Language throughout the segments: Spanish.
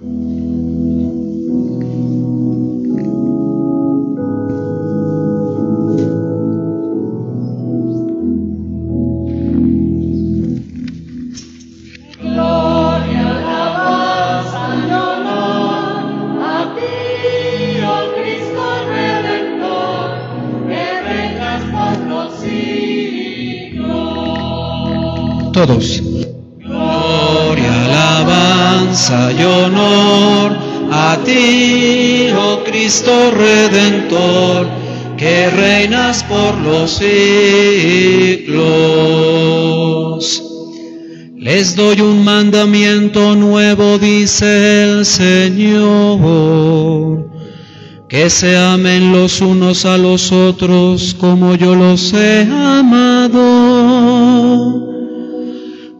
todos. Alabanza y honor a ti, oh Cristo Redentor, que reinas por los siglos. Les doy un mandamiento nuevo, dice el Señor, que se amen los unos a los otros como yo los he amado.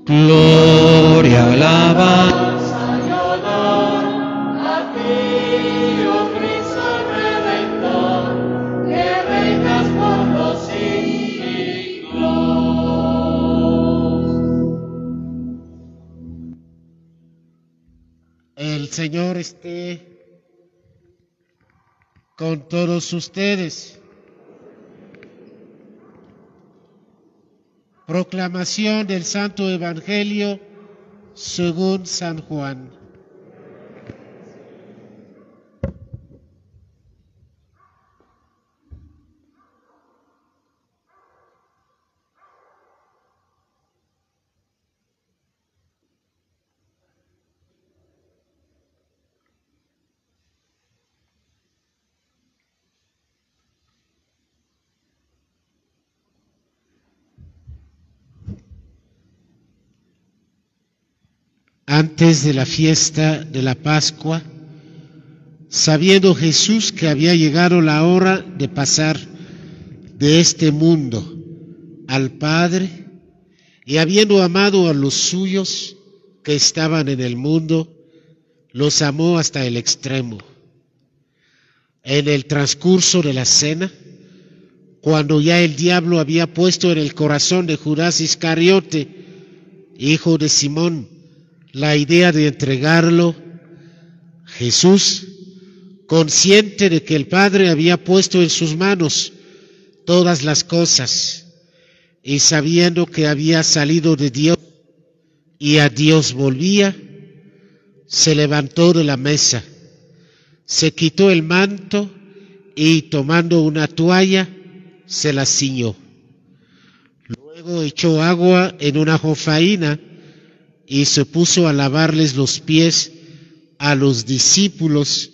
Gloria, alabanza Señor esté con todos ustedes. Proclamación del Santo Evangelio según San Juan. Antes de la fiesta de la Pascua, sabiendo Jesús que había llegado la hora de pasar de este mundo al Padre, y habiendo amado a los suyos que estaban en el mundo, los amó hasta el extremo. En el transcurso de la cena, cuando ya el diablo había puesto en el corazón de Judas Iscariote, hijo de Simón, la idea de entregarlo, Jesús, consciente de que el Padre había puesto en sus manos todas las cosas y sabiendo que había salido de Dios y a Dios volvía, se levantó de la mesa, se quitó el manto y tomando una toalla, se la ciñó. Luego echó agua en una jofaína y se puso a lavarles los pies a los discípulos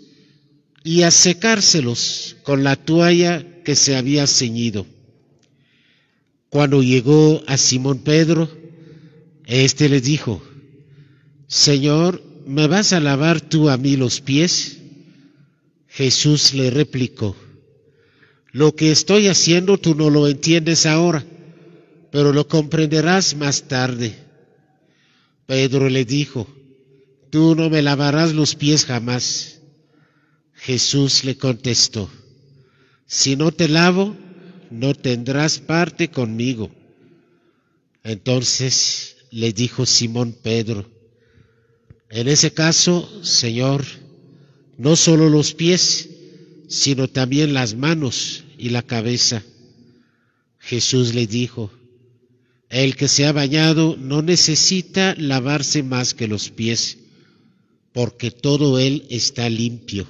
y a secárselos con la toalla que se había ceñido. Cuando llegó a Simón Pedro, éste le dijo, Señor, ¿me vas a lavar tú a mí los pies? Jesús le replicó, lo que estoy haciendo tú no lo entiendes ahora, pero lo comprenderás más tarde. Pedro le dijo, tú no me lavarás los pies jamás. Jesús le contestó, si no te lavo, no tendrás parte conmigo. Entonces le dijo Simón Pedro, en ese caso, Señor, no solo los pies, sino también las manos y la cabeza. Jesús le dijo, el que se ha bañado no necesita lavarse más que los pies, porque todo él está limpio.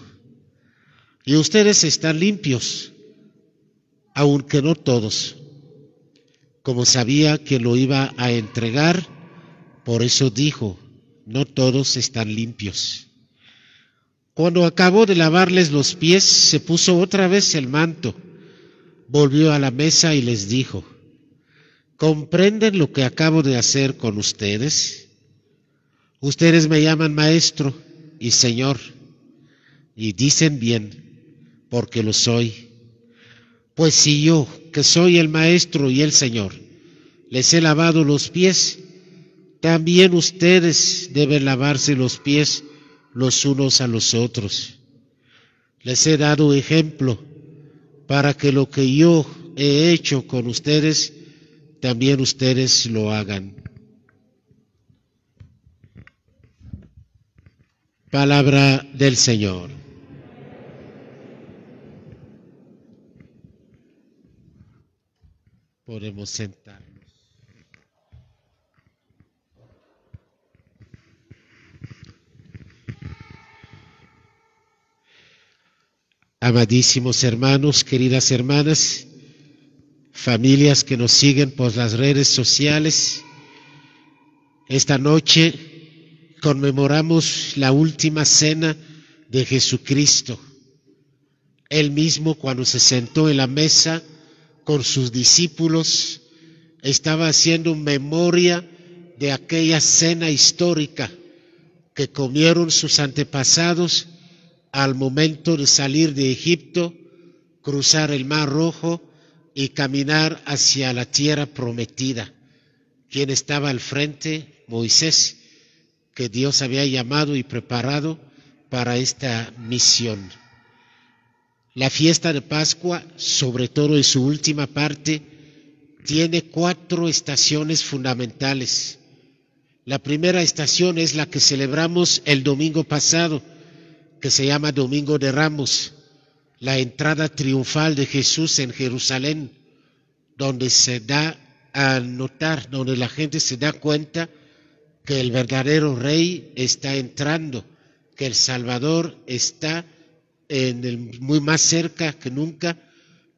Y ustedes están limpios, aunque no todos. Como sabía que lo iba a entregar, por eso dijo, no todos están limpios. Cuando acabó de lavarles los pies, se puso otra vez el manto, volvió a la mesa y les dijo, ¿Comprenden lo que acabo de hacer con ustedes? Ustedes me llaman maestro y señor, y dicen bien, porque lo soy. Pues si yo, que soy el maestro y el señor, les he lavado los pies, también ustedes deben lavarse los pies los unos a los otros. Les he dado ejemplo para que lo que yo he hecho con ustedes, también ustedes lo hagan. Palabra del Señor. Podemos sentarnos. Amadísimos hermanos, queridas hermanas, familias que nos siguen por las redes sociales, esta noche conmemoramos la última cena de Jesucristo. Él mismo cuando se sentó en la mesa con sus discípulos estaba haciendo memoria de aquella cena histórica que comieron sus antepasados al momento de salir de Egipto, cruzar el Mar Rojo y caminar hacia la tierra prometida. ¿Quién estaba al frente? Moisés, que Dios había llamado y preparado para esta misión. La fiesta de Pascua, sobre todo en su última parte, tiene cuatro estaciones fundamentales. La primera estación es la que celebramos el domingo pasado, que se llama Domingo de Ramos, la entrada triunfal de Jesús en Jerusalén, donde se da a notar, donde la gente se da cuenta que el verdadero rey está entrando, que el Salvador está en el, muy más cerca que nunca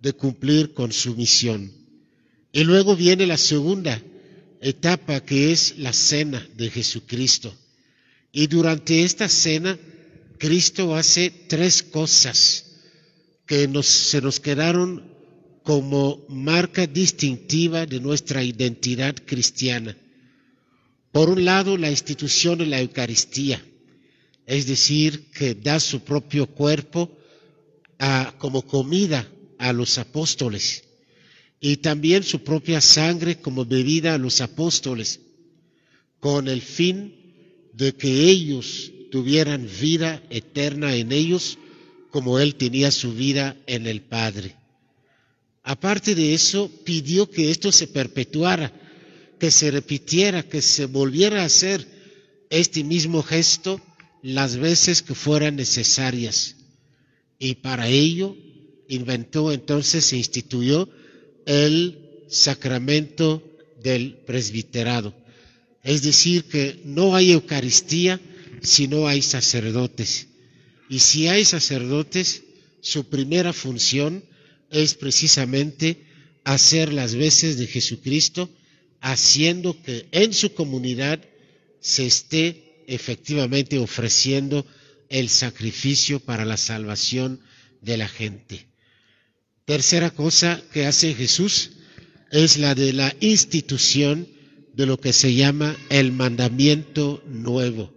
de cumplir con su misión. Y luego viene la segunda etapa que es la cena de Jesucristo. Y durante esta cena, Cristo hace tres cosas que nos, se nos quedaron como marca distintiva de nuestra identidad cristiana. Por un lado, la institución de la Eucaristía, es decir, que da su propio cuerpo como comida a los apóstoles y también su propia sangre como bebida a los apóstoles, con el fin de que ellos tuvieran vida eterna en ellos como Él tenía su vida en el Padre. Aparte de eso, pidió que esto se perpetuara, que se repitiera, que se volviera a hacer este mismo gesto las veces que fueran necesarias. Y para ello inventó entonces, se instituyó el sacramento del presbiterado. Es decir, que no hay Eucaristía si no hay sacerdotes. Y si hay sacerdotes, su primera función es precisamente hacer las veces de Jesucristo, haciendo que en su comunidad se esté efectivamente ofreciendo el sacrificio para la salvación de la gente. Tercera cosa que hace Jesús es la de la institución de lo que se llama el mandamiento nuevo,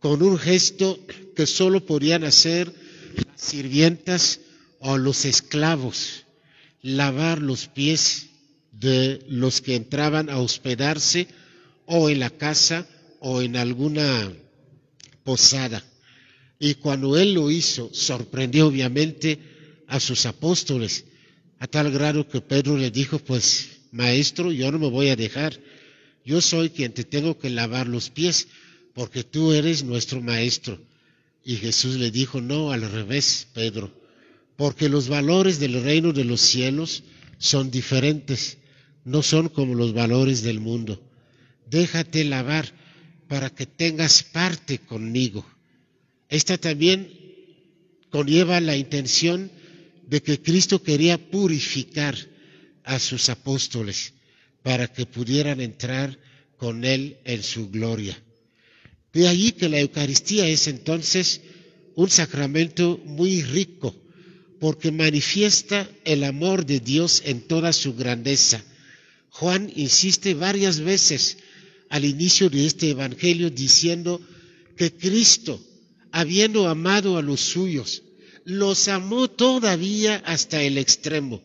con un gesto que solo podían hacer las sirvientas o los esclavos, lavar los pies de los que entraban a hospedarse o en la casa o en alguna posada. Y cuando él lo hizo, sorprendió obviamente a sus apóstoles, a tal grado que Pedro le dijo, pues, maestro, yo no me voy a dejar, yo soy quien te tengo que lavar los pies, porque tú eres nuestro maestro. Y Jesús le dijo, no, al revés, Pedro, porque los valores del reino de los cielos son diferentes, no son como los valores del mundo. Déjate lavar para que tengas parte conmigo. Esta también conlleva la intención de que Cristo quería purificar a sus apóstoles para que pudieran entrar con Él en su gloria. De ahí que la Eucaristía es entonces un sacramento muy rico, porque manifiesta el amor de Dios en toda su grandeza. Juan insiste varias veces al inicio de este Evangelio diciendo que Cristo, habiendo amado a los suyos, los amó todavía hasta el extremo.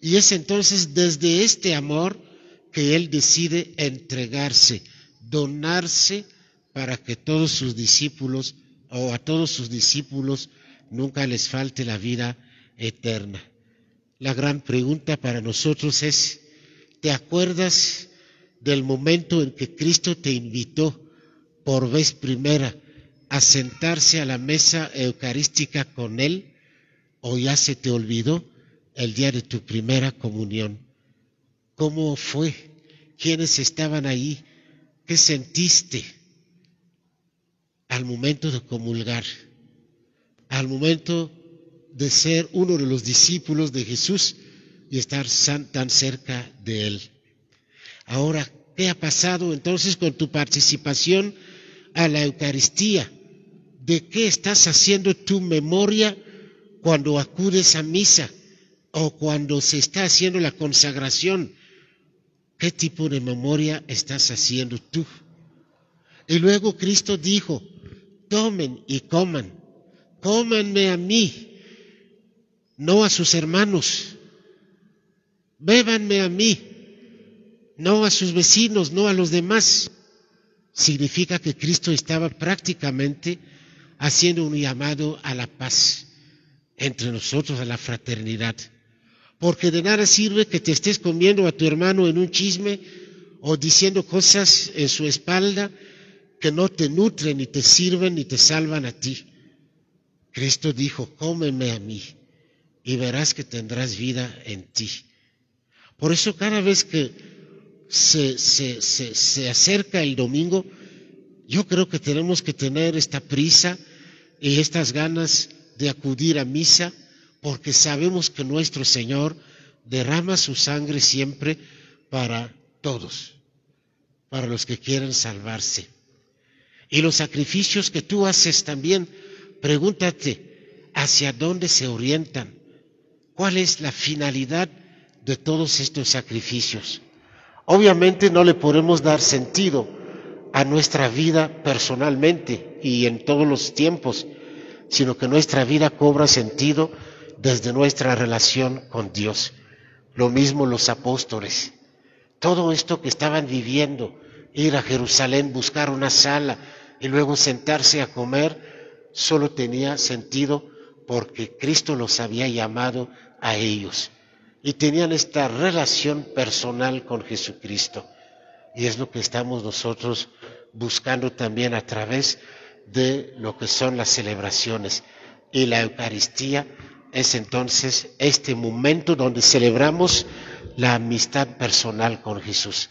Y es entonces desde este amor que Él decide entregarse, donarse para que todos sus discípulos o a todos sus discípulos nunca les falte la vida eterna. La gran pregunta para nosotros es, ¿te acuerdas del momento en que Cristo te invitó por vez primera a sentarse a la mesa eucarística con Él o ya se te olvidó el día de tu primera comunión? ¿Cómo fue? ¿Quiénes estaban ahí? ¿Qué sentiste al momento de comulgar? Al momento de ser uno de los discípulos de Jesús y estar tan cerca de Él. Ahora, ¿qué ha pasado entonces con tu participación a la Eucaristía? ¿De qué estás haciendo tu memoria cuando acudes a misa o cuando se está haciendo la consagración? ¿Qué tipo de memoria estás haciendo tú? Y luego Cristo dijo, tomen y coman, cómanme a mí, no a sus hermanos, bébanme a mí, no a sus vecinos, no a los demás. Significa que Cristo estaba prácticamente haciendo un llamado a la paz entre nosotros, a la fraternidad. Porque de nada sirve que te estés comiendo a tu hermano en un chisme o diciendo cosas en su espalda que no te nutren, ni te sirven, ni te salvan a ti. Cristo dijo, cómeme a mí y verás que tendrás vida en ti. Por eso cada vez que se, se, se, se acerca el domingo, yo creo que tenemos que tener esta prisa y estas ganas de acudir a misa porque sabemos que nuestro Señor derrama su sangre siempre para todos, para los que quieren salvarse. Y los sacrificios que tú haces también, pregúntate hacia dónde se orientan, cuál es la finalidad de todos estos sacrificios. Obviamente no le podemos dar sentido a nuestra vida personalmente y en todos los tiempos, sino que nuestra vida cobra sentido desde nuestra relación con Dios. Lo mismo los apóstoles. Todo esto que estaban viviendo, ir a Jerusalén, buscar una sala y luego sentarse a comer, solo tenía sentido porque Cristo los había llamado a ellos y tenían esta relación personal con Jesucristo. Y es lo que estamos nosotros buscando también a través de lo que son las celebraciones y la Eucaristía es entonces este momento donde celebramos la amistad personal con Jesús.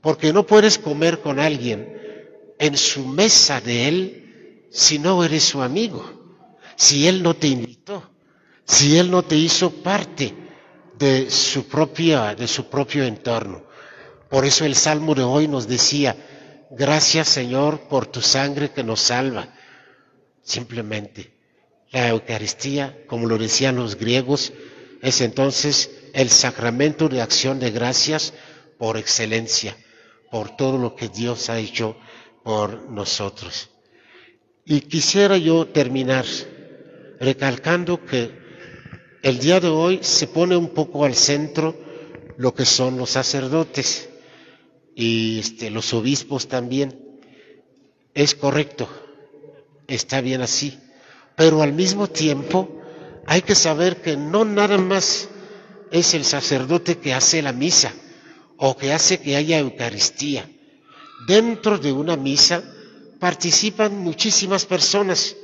Porque no puedes comer con alguien en su mesa de Él si no eres su amigo, si Él no te invitó, si Él no te hizo parte de su, propia, de su propio entorno. Por eso el Salmo de hoy nos decía, gracias Señor por tu sangre que nos salva. Simplemente la Eucaristía, como lo decían los griegos, es entonces el sacramento de acción de gracias por excelencia, por todo lo que Dios ha hecho por nosotros. Y quisiera yo terminar recalcando que el día de hoy se pone un poco al centro lo que son los sacerdotes y este, los obispos también. Es correcto, está bien así pero al mismo tiempo hay que saber que no nada más es el sacerdote que hace la misa o que hace que haya Eucaristía. Dentro de una misa participan muchísimas personas.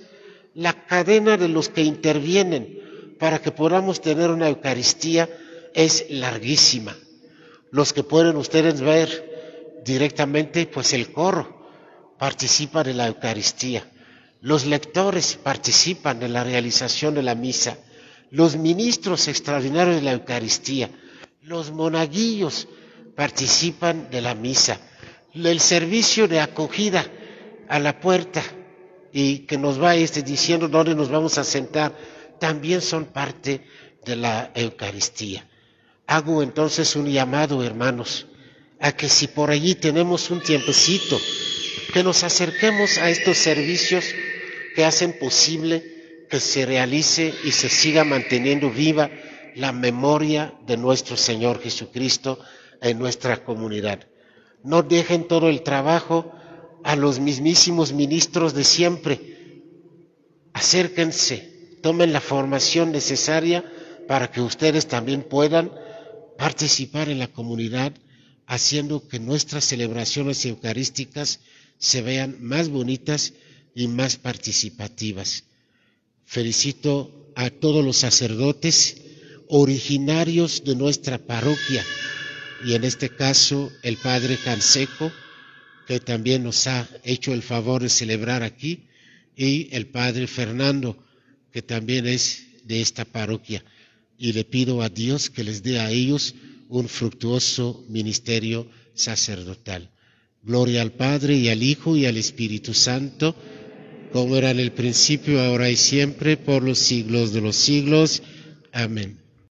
La cadena de los que intervienen para que podamos tener una Eucaristía es larguísima. Los que pueden ustedes ver directamente, pues el coro participa de la Eucaristía los lectores participan en la realización de la misa, los ministros extraordinarios de la Eucaristía, los monaguillos participan de la misa, el servicio de acogida a la puerta y que nos va este, diciendo dónde nos vamos a sentar, también son parte de la Eucaristía. Hago entonces un llamado, hermanos, a que si por allí tenemos un tiempecito, que nos acerquemos a estos servicios que hacen posible que se realice y se siga manteniendo viva la memoria de nuestro Señor Jesucristo en nuestra comunidad. No dejen todo el trabajo a los mismísimos ministros de siempre. Acérquense, tomen la formación necesaria para que ustedes también puedan participar en la comunidad, haciendo que nuestras celebraciones eucarísticas se vean más bonitas y más participativas. Felicito a todos los sacerdotes originarios de nuestra parroquia y en este caso el padre Canseco, que también nos ha hecho el favor de celebrar aquí, y el padre Fernando, que también es de esta parroquia. Y le pido a Dios que les dé a ellos un fructuoso ministerio sacerdotal. Gloria al Padre y al Hijo y al Espíritu Santo, como era en el principio, ahora y siempre, por los siglos de los siglos. Amén.